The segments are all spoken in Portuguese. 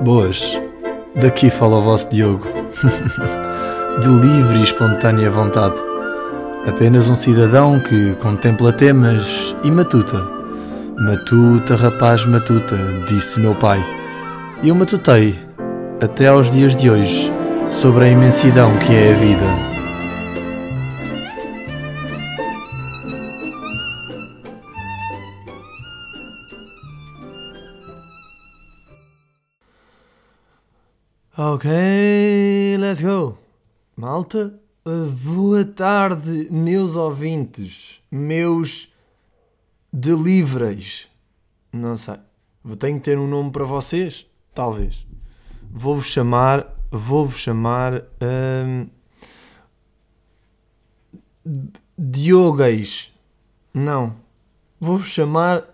Boas, daqui fala o vosso Diogo. De livre e espontânea vontade. Apenas um cidadão que contempla temas e matuta. Matuta, rapaz, matuta, disse meu pai. E eu matutei, até aos dias de hoje, sobre a imensidão que é a vida. Ok, let's go. Malta, boa tarde, meus ouvintes, meus deliveries. Não sei, tenho que ter um nome para vocês? Talvez. Vou-vos chamar, vou-vos chamar hum. Não, vou-vos chamar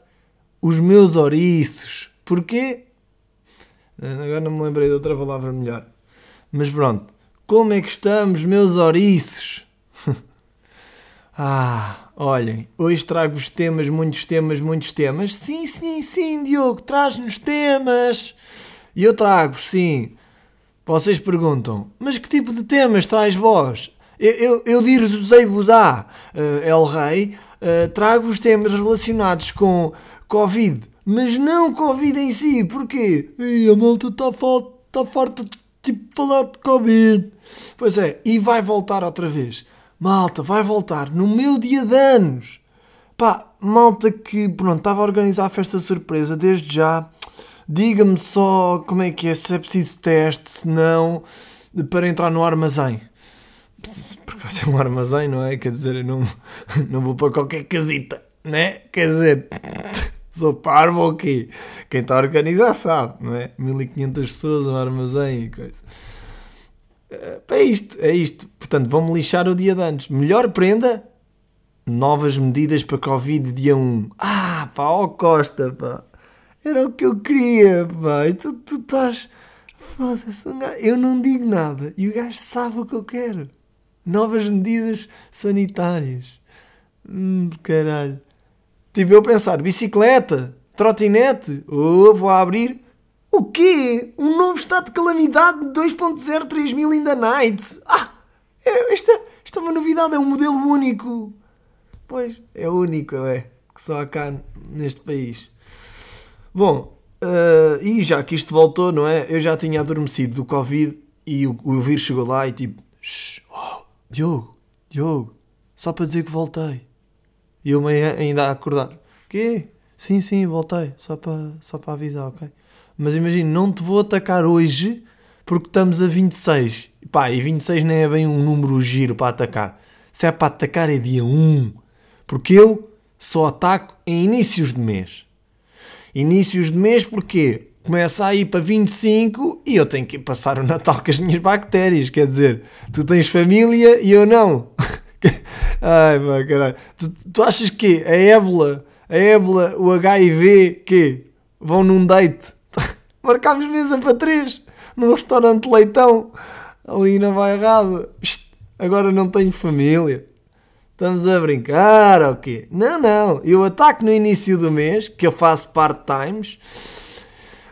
os meus ouriços. Porquê? Agora não me lembrei de outra palavra melhor. Mas pronto. Como é que estamos, meus ouriços? ah, olhem, hoje trago-vos temas, muitos temas, muitos temas. Sim, sim, sim, Diogo, traz-nos temas. E eu trago, sim. Vocês perguntam, mas que tipo de temas traz vós? Eu, eu, eu dir-vos-ei-vos-á, uh, El Rei, uh, trago-vos temas relacionados com Covid mas não Covid em si. Porquê? A malta está tá farta de tipo, falar de Covid. Pois é, e vai voltar outra vez. Malta, vai voltar no meu dia de anos. Pá, malta que, pronto, estava a organizar a festa surpresa desde já. Diga-me só como é que é, se é preciso teste, se não, para entrar no armazém. Porque vai ser um armazém, não é? Quer dizer, eu não, não vou para qualquer casita, né? Quer dizer, Sou parvo ou quê? Quem está a organizar sabe, não é? 1500 pessoas, um armazém e coisa. Eh, é isto, é isto. Portanto, vão-me lixar o dia de antes. Melhor prenda, novas medidas para Covid dia 1. Ah, pá, ó Costa, pá. Era o que eu queria, pá. E tu, tu estás... Foda-se, um eu não digo nada. E o gajo sabe o que eu quero. Novas medidas sanitárias. Hum, caralho. Tipo, eu pensar, bicicleta, trotinete, oh, vou abrir. O quê? Um novo estado de calamidade 2.0 3000 in the night. Ah, é, esta, esta é uma novidade, é um modelo único. Pois, é único, é. Que só há cá neste país. Bom, uh, e já que isto voltou, não é? Eu já tinha adormecido do Covid e o, o vírus chegou lá e tipo, oh, Diogo, Diogo, só para dizer que voltei. E eu ainda a acordar. Quê? Sim, sim, voltei. Só para, só para avisar, ok? Mas imagina, não te vou atacar hoje porque estamos a 26. Pá, e 26 nem é bem um número giro para atacar. Se é para atacar é dia 1. Porque eu só ataco em inícios de mês. Inícios de mês porque começa a ir para 25 e eu tenho que passar o Natal com as minhas bactérias. Quer dizer, tu tens família e eu não. Ai, pá, caralho. Tu, tu achas que a ébola, a ébola, o HIV, que vão num date? Marcámos mesa para três num restaurante leitão ali na Bairrada. Agora não tenho família. Estamos a brincar ou quê? Não, não. Eu ataco no início do mês, que eu faço part-times.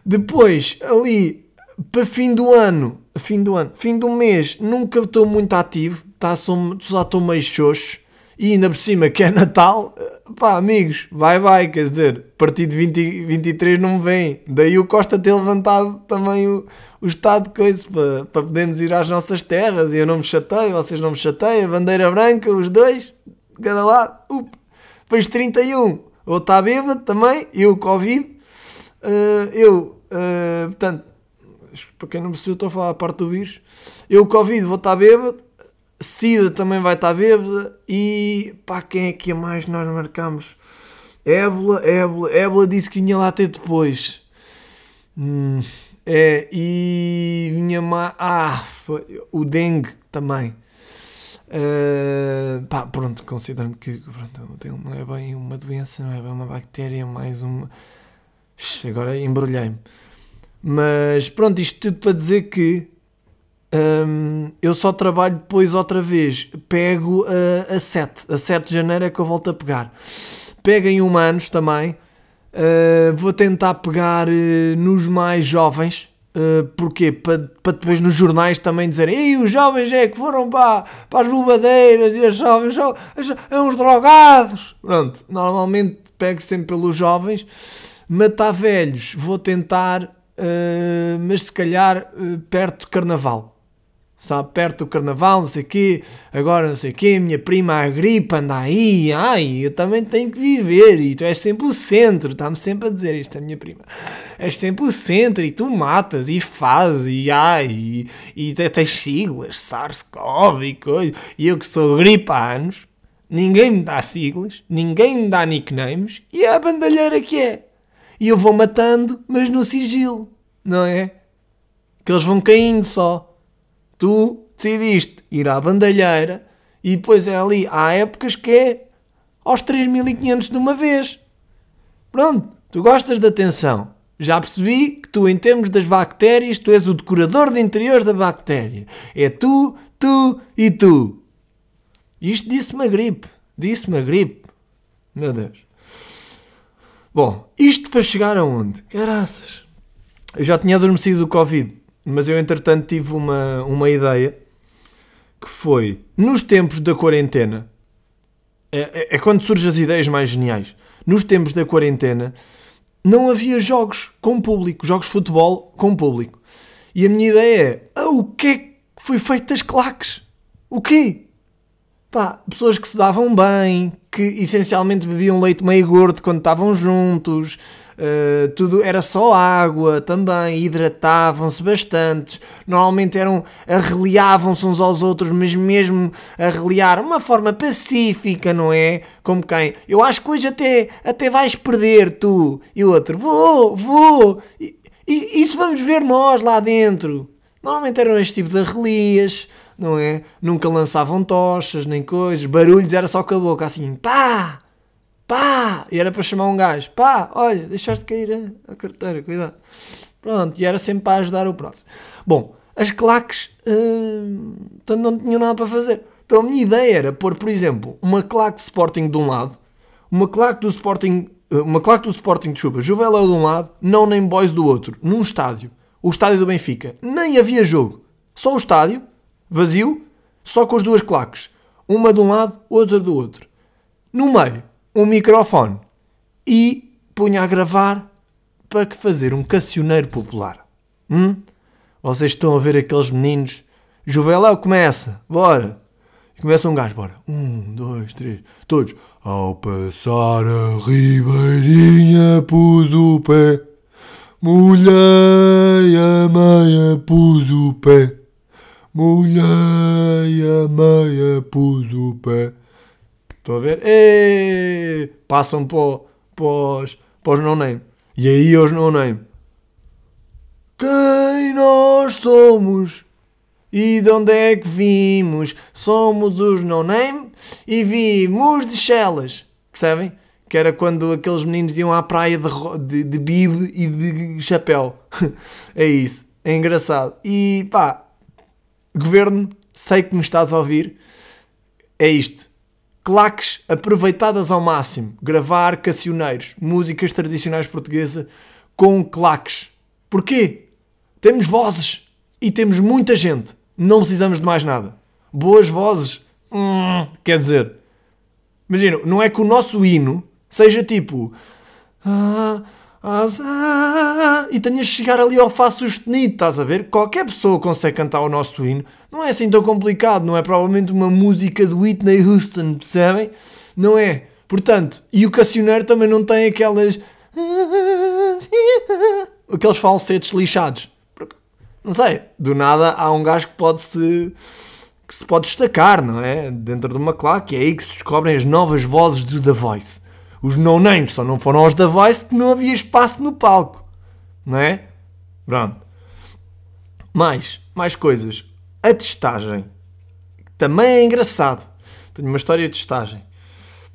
Depois, ali, para fim do ano, fim do ano, fim do mês, nunca estou muito ativo tá, só, só estou meio xoxo e ainda por cima que é Natal, pá, amigos, vai, vai, quer dizer, a partir de 20, 23 não me vem. Daí o Costa ter levantado também o, o estado de coisa para, para podermos ir às nossas terras e eu não me chateio, vocês não me chateiam, bandeira branca, os dois, cada lado, up. depois 31, ou está bêbado também, eu Covid, uh, eu, uh, portanto, para quem não percebeu, estou a falar a parte do vírus, eu Covid vou estar bêbado, Cida também vai estar bêbada e pá, quem é que a mais nós marcamos? Ébola, Ébola, Ébola disse que vinha lá até depois. Hum, é, e vinha má. Ah, foi, o dengue também. Uh, pá, pronto, considerando que pronto, não é bem uma doença, não é bem uma bactéria, mais uma. Agora embrulhei-me. Mas pronto, isto tudo para dizer que um, eu só trabalho depois outra vez. Pego a, a 7. A 7 de janeiro é que eu volto a pegar. Pego em humanos também. Uh, vou tentar pegar uh, nos mais jovens. Uh, porquê? Para, para depois nos jornais também dizerem Ei, os jovens é que foram para, as bobadeiras e os jovens são uns drogados. Pronto, normalmente pego sempre pelos jovens. Matar velhos, vou tentar, uh, mas se calhar uh, perto do carnaval sabe, perto do carnaval, não sei o quê, agora não sei o quê, minha prima a gripe anda aí, ai, eu também tenho que viver, e tu és sempre o centro, está-me sempre a dizer isto, a minha prima, és sempre o centro, e tu matas, e fazes, e ai, e, e tens siglas, SARS-CoV e coisa, e eu que sou gripe há anos, ninguém me dá siglas, ninguém me dá nicknames, e é a bandalheira que é. E eu vou matando, mas no sigilo, não é? Que eles vão caindo só tu decidiste ir à bandalheira e depois é ali, há épocas que é aos 3500 de uma vez. Pronto, tu gostas de atenção. Já percebi que tu, em termos das bactérias, tu és o decorador de interiores da bactéria. É tu, tu e tu. Isto disse-me a gripe. Disse-me a gripe. Meu Deus. Bom, isto para chegar aonde? Caraças. Eu já tinha adormecido do Covid. Mas eu, entretanto, tive uma, uma ideia que foi nos tempos da quarentena. É, é, é quando surgem as ideias mais geniais. Nos tempos da quarentena não havia jogos com público, jogos de futebol com público. E a minha ideia é: ah, o que é que foi feito das claques? O quê? Pá, pessoas que se davam bem, que essencialmente bebiam leite meio gordo quando estavam juntos, Uh, tudo era só água também, hidratavam-se bastante, normalmente eram arreliavam-se uns aos outros, mas mesmo arreliar uma forma pacífica, não é? Como quem? Eu acho que hoje até, até vais perder tu, e o outro, vou, vou, e, e, isso vamos ver nós lá dentro. Normalmente eram este tipo de arrelias, não é? Nunca lançavam tochas nem coisas, barulhos era só com a boca assim, pá! Pá! E era para chamar um gajo, pá, olha, deixaste cair a, a carteira, cuidado. Pronto, e era sempre para ajudar o próximo. Bom, as claques uh, não tinham nada para fazer. Então a minha ideia era pôr, por exemplo, uma claque de Sporting de um lado, uma claque do Sporting, uh, uma claque do Sporting de chuva, Juveléu de um lado, não nem Boys do outro, num estádio. O estádio do Benfica. Nem havia jogo. Só o estádio, vazio, só com as duas claques. Uma de um lado, outra do outro. No meio, um microfone e punha a gravar para que fazer um cancioneiro popular. Hum? Vocês estão a ver aqueles meninos? Juveléu começa, bora! Começa um gajo, bora. Um, dois, três, todos. Ao passar a ribeirinha pus o pé, molhei a meia pus o pé, molhei a meia pus o pé. Estão a ver? E passam para, para, para os no-name. E aí os no-name. Quem nós somos? E de onde é que vimos? Somos os no-name e vimos de Chelas. Percebem? Que era quando aqueles meninos iam à praia de, de, de bibe e de chapéu. é isso. É engraçado. E pá, governo, sei que me estás a ouvir. É isto claques aproveitadas ao máximo, gravar cancioneiros, músicas tradicionais portuguesas com claques. Porquê? Temos vozes e temos muita gente. Não precisamos de mais nada. Boas vozes. Hum, quer dizer, imagina, não é que o nosso hino seja tipo. Ah, e tenhas de chegar ali ao Fá sustenido, estás a ver? Qualquer pessoa consegue cantar o nosso hino, não é assim tão complicado, não é provavelmente uma música do Whitney Houston, percebem? Não é? Portanto, e o Cassioneiro também não tem aquelas. aqueles falsetes lixados. Não sei, do nada há um gajo que pode se. que se pode destacar, não é? Dentro de uma claque, é aí que se descobrem as novas vozes do The Voice. Os no-names só não foram aos da Voice que não havia espaço no palco. Não é? Pronto. Mais, mais coisas. A testagem. Também é engraçado. Tenho uma história de testagem.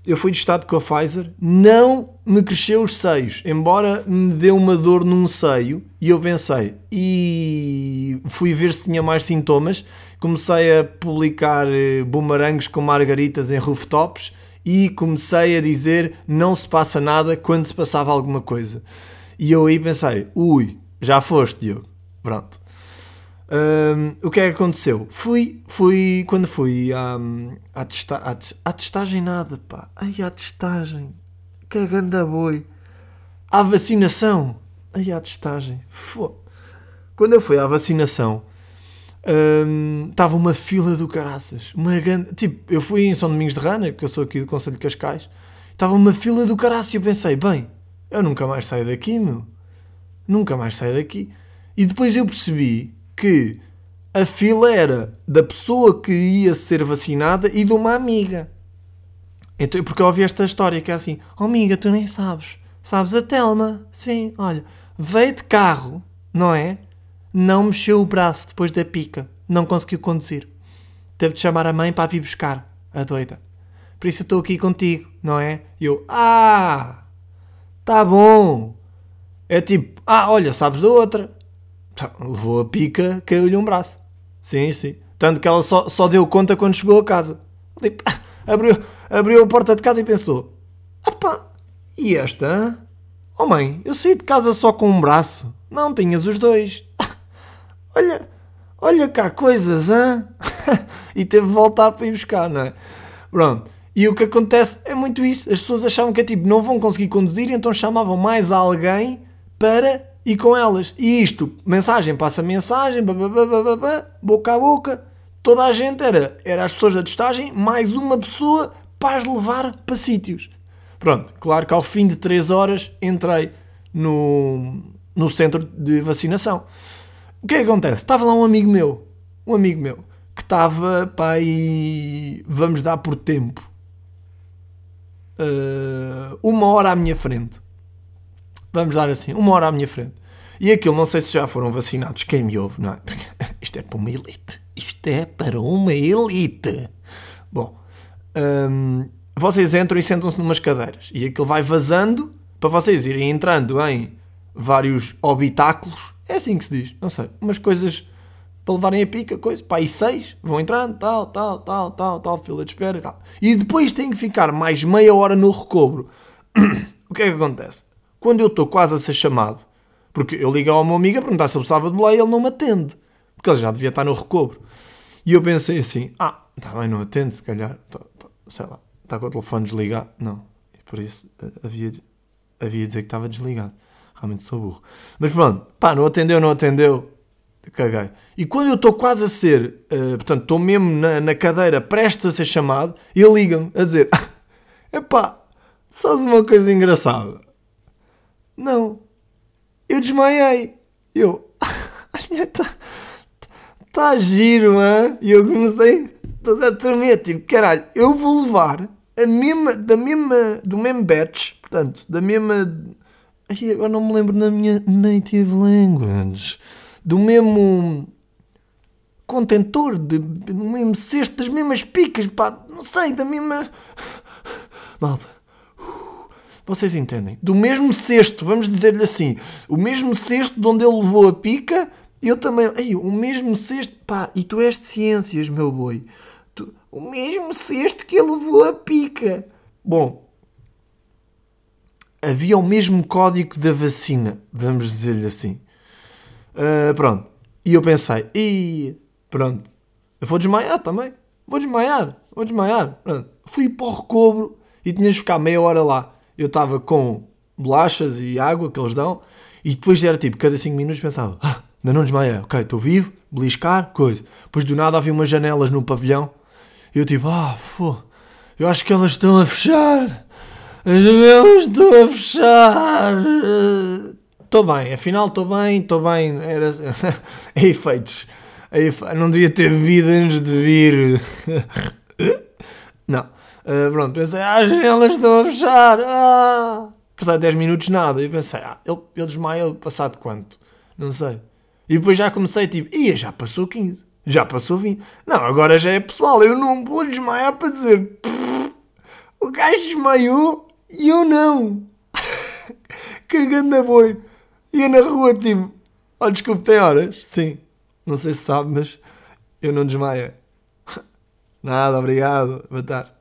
Eu fui testado com a Pfizer, não me cresceu os seios, embora me deu uma dor num seio e eu pensei, e fui ver se tinha mais sintomas. Comecei a publicar eh, bumerangues com margaritas em rooftops e comecei a dizer não se passa nada quando se passava alguma coisa. E eu aí pensei, ui, já foste, Diogo. Pronto. Hum, o que é que aconteceu? Fui, fui, quando fui à, à, testa, à, à testagem nada, pá. Ai, à testagem. Cagando a boi. À vacinação. Ai, à testagem. Fô. Quando eu fui à vacinação, estava uma fila do caraças. Uma grande... Tipo, eu fui em São Domingos de Rana, porque eu sou aqui do Conselho de Cascais. Estava uma fila do caraças e eu pensei, bem, eu nunca mais saio daqui, meu. Nunca mais saio daqui. E depois eu percebi que a fila era da pessoa que ia ser vacinada e de uma amiga. Então, porque eu ouvi esta história que era assim: Oh, amiga, tu nem sabes. Sabes a Telma? Sim, olha, veio de carro, não é? Não mexeu o braço depois da pica. Não conseguiu conduzir. Teve de chamar a mãe para vir buscar, a doida. Por isso eu estou aqui contigo, não é? E eu, ah, tá bom. É tipo, ah, olha, sabes da outra. Tá, levou a pica, caiu-lhe um braço. Sim, sim. Tanto que ela só, só deu conta quando chegou a casa. Tipo, abriu, abriu a porta de casa e pensou: Apá, e esta? Oh mãe, eu saí de casa só com um braço. Não tinhas os dois. Olha, olha cá coisas, hã? e teve de voltar para ir buscar, não é? Pronto. E o que acontece é muito isso. As pessoas achavam que é tipo, não vão conseguir conduzir, então chamavam mais alguém para e com elas. E isto, mensagem passa mensagem, boca a boca, toda a gente era, era as pessoas da testagem, mais uma pessoa para as levar para sítios. Pronto, claro que ao fim de 3 horas entrei no, no centro de vacinação. O que é que acontece? Estava lá um amigo meu, um amigo meu, que estava aí, vamos dar por tempo, uh, uma hora à minha frente. Vamos dar assim, uma hora à minha frente. E aquilo, não sei se já foram vacinados, quem me ouve, não é? Porque isto é para uma elite. Isto é para uma elite. Bom, hum, vocês entram e sentam-se numas cadeiras. E aquilo vai vazando para vocês irem entrando em vários habitáculos. É assim que se diz, não sei. Umas coisas para levarem a pica, coisa. Pá, e seis vão entrando, tal, tal, tal, tal, tal, fila de espera e tal. E depois têm que ficar mais meia hora no recobro. o que é que acontece? Quando eu estou quase a ser chamado porque eu ligo ao meu amigo a perguntar se ele precisava de boleia e ele não me atende. Porque ele já devia estar no recobro. E eu pensei assim: ah, está bem, não atende, se calhar. Tá, tá, sei lá, está com o telefone desligado. Não. E por isso eh, havia, havia de dizer que estava desligado. Realmente sou burro. Mas pronto, pá, não atendeu, não atendeu. Caguei. E quando eu estou quase a ser, uh, portanto, estou mesmo na, na, cadeira prestes a ser chamado, ele liga-me a dizer: epá, sabes uma coisa engraçada? Não, eu desmaiei. Eu, está tá giro, hein? E eu comecei toda a tremer, tipo, caralho, eu vou levar a mesma, da mesma, do mesmo batch, portanto, da mesma. Ai, agora não me lembro na minha native language. Do mesmo contentor, de, do mesmo cesto, das mesmas picas, pá, não sei, da mesma. Malta, vocês entendem? Do mesmo cesto, vamos dizer-lhe assim, o mesmo cesto de onde ele levou a pica, eu também. Ei, o mesmo cesto. Pá, e tu és de ciências, meu boi. Tu, o mesmo cesto que ele levou a pica. Bom, havia o mesmo código da vacina, vamos dizer-lhe assim. Uh, pronto. E eu pensei, e pronto, eu vou desmaiar também. Vou desmaiar, vou desmaiar. Pronto. Fui para o recobro e tinhas de ficar meia hora lá eu estava com bolachas e água que eles dão, e depois era tipo, cada 5 minutos pensava, ah, ainda não desmaiei, ok, estou vivo, beliscar, coisa. Depois do nada havia umas janelas no pavilhão, e eu tipo, ah, pô, eu acho que elas estão a fechar, as janelas estão a fechar. Estou bem, afinal estou bem, estou bem, era... é efeitos. Efe... Não devia ter bebido antes de vir. não. Uh, pronto, pensei, ah, as janelas estão a fechar. Ah. Passado 10 minutos, nada. E pensei, ah, ele, ele desmaiou passado quanto? Não sei. E depois já comecei, tipo, ia, já passou 15. Já passou 20. Não, agora já é pessoal. Eu não vou desmaiar para dizer, o gajo desmaiou e eu não. Cagando a boi. Ia na rua, tipo, oh, desculpe, tem horas? Sim. Não sei se sabe, mas eu não desmaio. Nada, obrigado. Boa tarde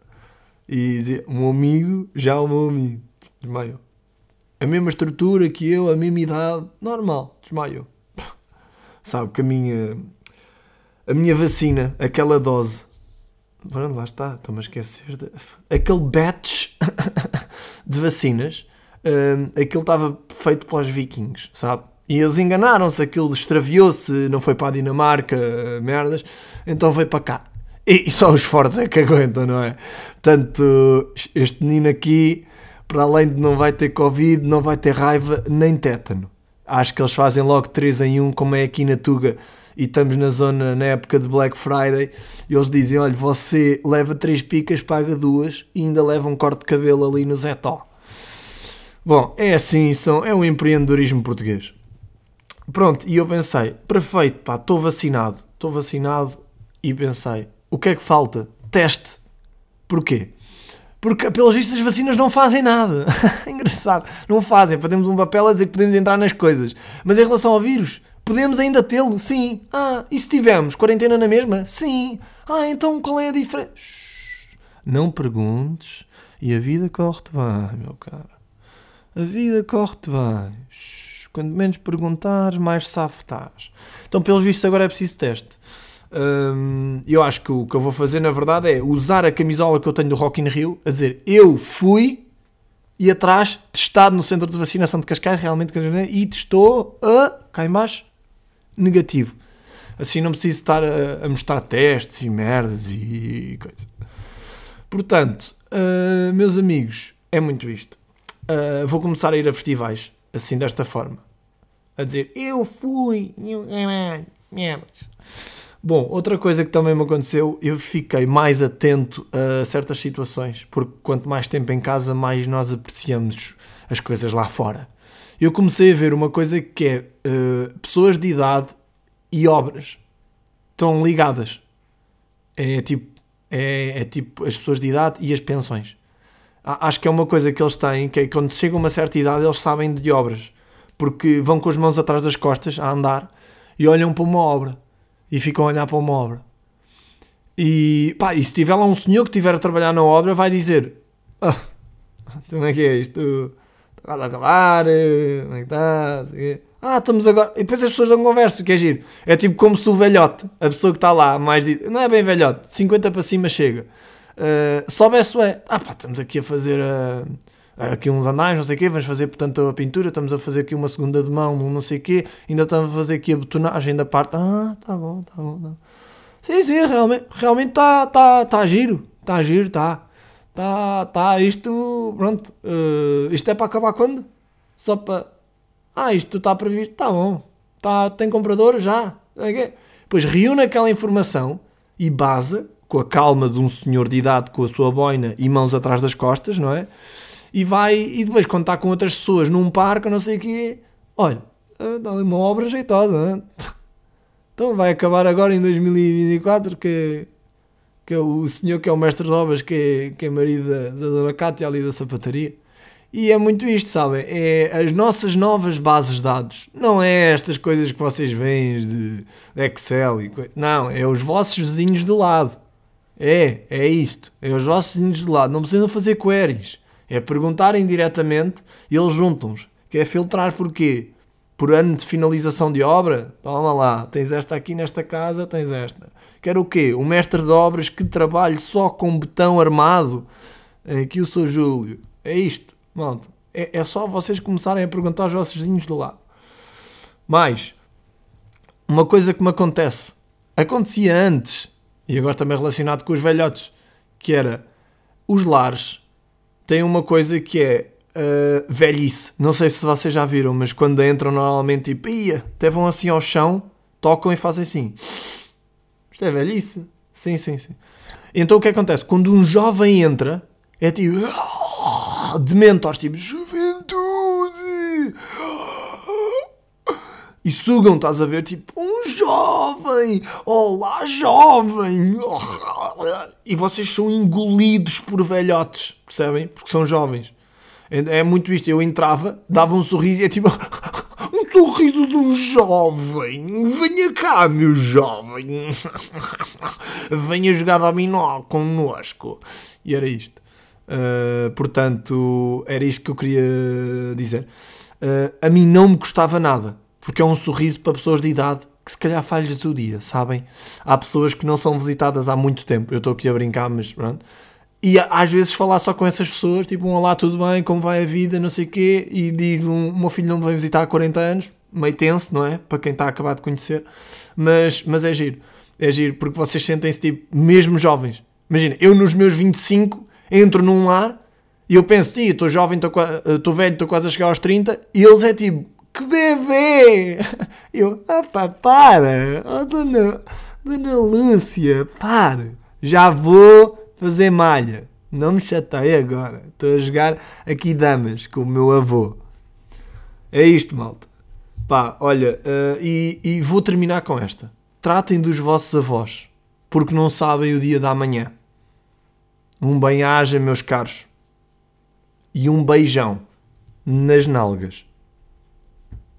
e dizia, o meu amigo, já o meu amigo, desmaiou. A mesma estrutura que eu, a mesma idade, normal, desmaiou. sabe? Que a minha, a minha vacina, aquela dose, lá está, estou-me a esquecer. De... Aquele batch de vacinas, um, aquilo estava feito para os vikings, sabe? E eles enganaram-se, aquilo extraviou-se, não foi para a Dinamarca, merdas, então veio para cá. E, só os fortes é que aguentam, não é? Portanto, este menino aqui, para além de não vai ter Covid, não vai ter raiva nem tétano. Acho que eles fazem logo 3 em 1, como é aqui na Tuga e estamos na zona, na época de Black Friday, e eles dizem: olha, você leva três picas, paga duas e ainda leva um corte de cabelo ali no Zetó. Bom, é assim, são, é o empreendedorismo português. Pronto, e eu pensei: perfeito, pá, estou vacinado, estou vacinado, e pensei: o que é que falta? Teste. Porquê? Porque, pelos vistos, as vacinas não fazem nada. Engraçado. Não fazem. Fazemos um papel a dizer que podemos entrar nas coisas. Mas em relação ao vírus, Podemos ainda tê-lo? Sim. Ah, e se tivermos quarentena na mesma? Sim. Ah, então qual é a diferença? Não perguntes e a vida corre-te bem, meu caro. A vida corre-te bem. Quanto menos perguntares, mais safo estás. Então, pelos vistos, agora é preciso teste. Hum, eu acho que o que eu vou fazer, na verdade, é usar a camisola que eu tenho do Rock in Rio, a dizer eu fui e atrás, testado no centro de vacinação de Cascais, realmente, e testou a. cá em baixo, negativo. Assim não preciso estar a, a mostrar testes e merdas e, e coisa. Portanto, uh, meus amigos, é muito isto. Uh, vou começar a ir a festivais, assim, desta forma. A dizer, eu fui. Bom, outra coisa que também me aconteceu, eu fiquei mais atento a certas situações, porque quanto mais tempo em casa, mais nós apreciamos as coisas lá fora eu comecei a ver uma coisa que é uh, pessoas de idade e obras estão ligadas. É tipo, é, é, tipo as pessoas de idade e as pensões. Acho que é uma coisa que eles têm, que é quando chegam a uma certa idade eles sabem de obras. Porque vão com as mãos atrás das costas a andar e olham para uma obra. E ficam a olhar para uma obra. E, pá, e se tiver lá um senhor que estiver a trabalhar na obra, vai dizer: ah, Como é que é isto? Vai acabar, eh, como é que está? Ah, estamos agora. E depois as pessoas dão conversa, que é giro. É tipo como se o velhote, a pessoa que está lá, mais de. Não é bem velhote, 50 para cima chega. Uh, soubesse, é. Ah, pá, estamos aqui a fazer. Uh, aqui uns anais, não sei o quê, vamos fazer portanto a pintura, estamos a fazer aqui uma segunda de mão, não sei o quê, ainda estamos a fazer aqui a betonagem da parte. Ah, tá bom, tá bom. Tá. Sim, sim, realmente, realmente está tá, tá giro, está giro, está. Tá, tá, isto, pronto, uh, isto é para acabar quando? Só para, ah, isto está previsto, tá bom, tá, tem comprador já, okay. Pois reúne aquela informação e base, com a calma de um senhor de idade com a sua boina e mãos atrás das costas, não é? E vai, e depois quando está com outras pessoas num parque, não sei o quê, olha, eh, dá ali uma obra jeitosa, então vai acabar agora em 2024 que que é o senhor que é o mestre de obras, que é, que é marido da, dona Cátia ali da sapataria. E é muito isto, sabem? É as nossas novas bases de dados. Não é estas coisas que vocês veem de, Excel e coisa. Não, é os vossos vizinhos do lado. É, é isto. É os vossos vizinhos do lado. Não precisam fazer queries. É perguntarem diretamente e eles juntam-os. Que é filtrar porquê? Por ano de finalização de obra? Toma lá, tens esta aqui nesta casa, tens esta. Quero o quê? Um mestre de obras que trabalhe só com betão armado? Aqui eu sou Júlio. É isto, malta. É, é só vocês começarem a perguntar aos vossos vizinhos do lado. Mais, uma coisa que me acontece. Acontecia antes, e agora também relacionado com os velhotes, que era os lares têm uma coisa que é uh, velhice. Não sei se vocês já viram, mas quando entram normalmente tipo, ia, até vão assim ao chão, tocam e fazem assim. Isto é velhice. Sim, sim, sim. Então o que acontece? Quando um jovem entra, é tipo. De mentores, tipo. Juventude! E sugam, estás a ver? Tipo, um jovem! Olá, jovem! E vocês são engolidos por velhotes, percebem? Porque são jovens. É, é muito isto. Eu entrava, dava um sorriso e é tipo sorriso um jovem. Venha cá, meu jovem. Venha jogar dominó connosco. E era isto. Uh, portanto, era isto que eu queria dizer. Uh, a mim não me custava nada, porque é um sorriso para pessoas de idade que se calhar falhas o dia, sabem? Há pessoas que não são visitadas há muito tempo. Eu estou aqui a brincar, mas pronto. E às vezes falar só com essas pessoas, tipo, um olá, tudo bem, como vai a vida, não sei o quê, e diz um, o meu filho não me vem visitar há 40 anos, meio tenso, não é? Para quem está a acabar de conhecer, mas, mas é giro, é giro, porque vocês sentem-se tipo, mesmo jovens. Imagina, eu nos meus 25 entro num lar e eu penso, tia, estou jovem, estou velho, estou quase a chegar aos 30, e eles é tipo, que bebê! Eu, ah pá, para! Oh, dona, dona Lúcia, para! Já vou fazer malha. Não me chatei agora. Estou a jogar aqui damas com o meu avô. É isto, malta. Pá, olha, uh, e, e vou terminar com esta. Tratem dos vossos avós, porque não sabem o dia da manhã. Um bem-aja, meus caros. E um beijão nas nalgas.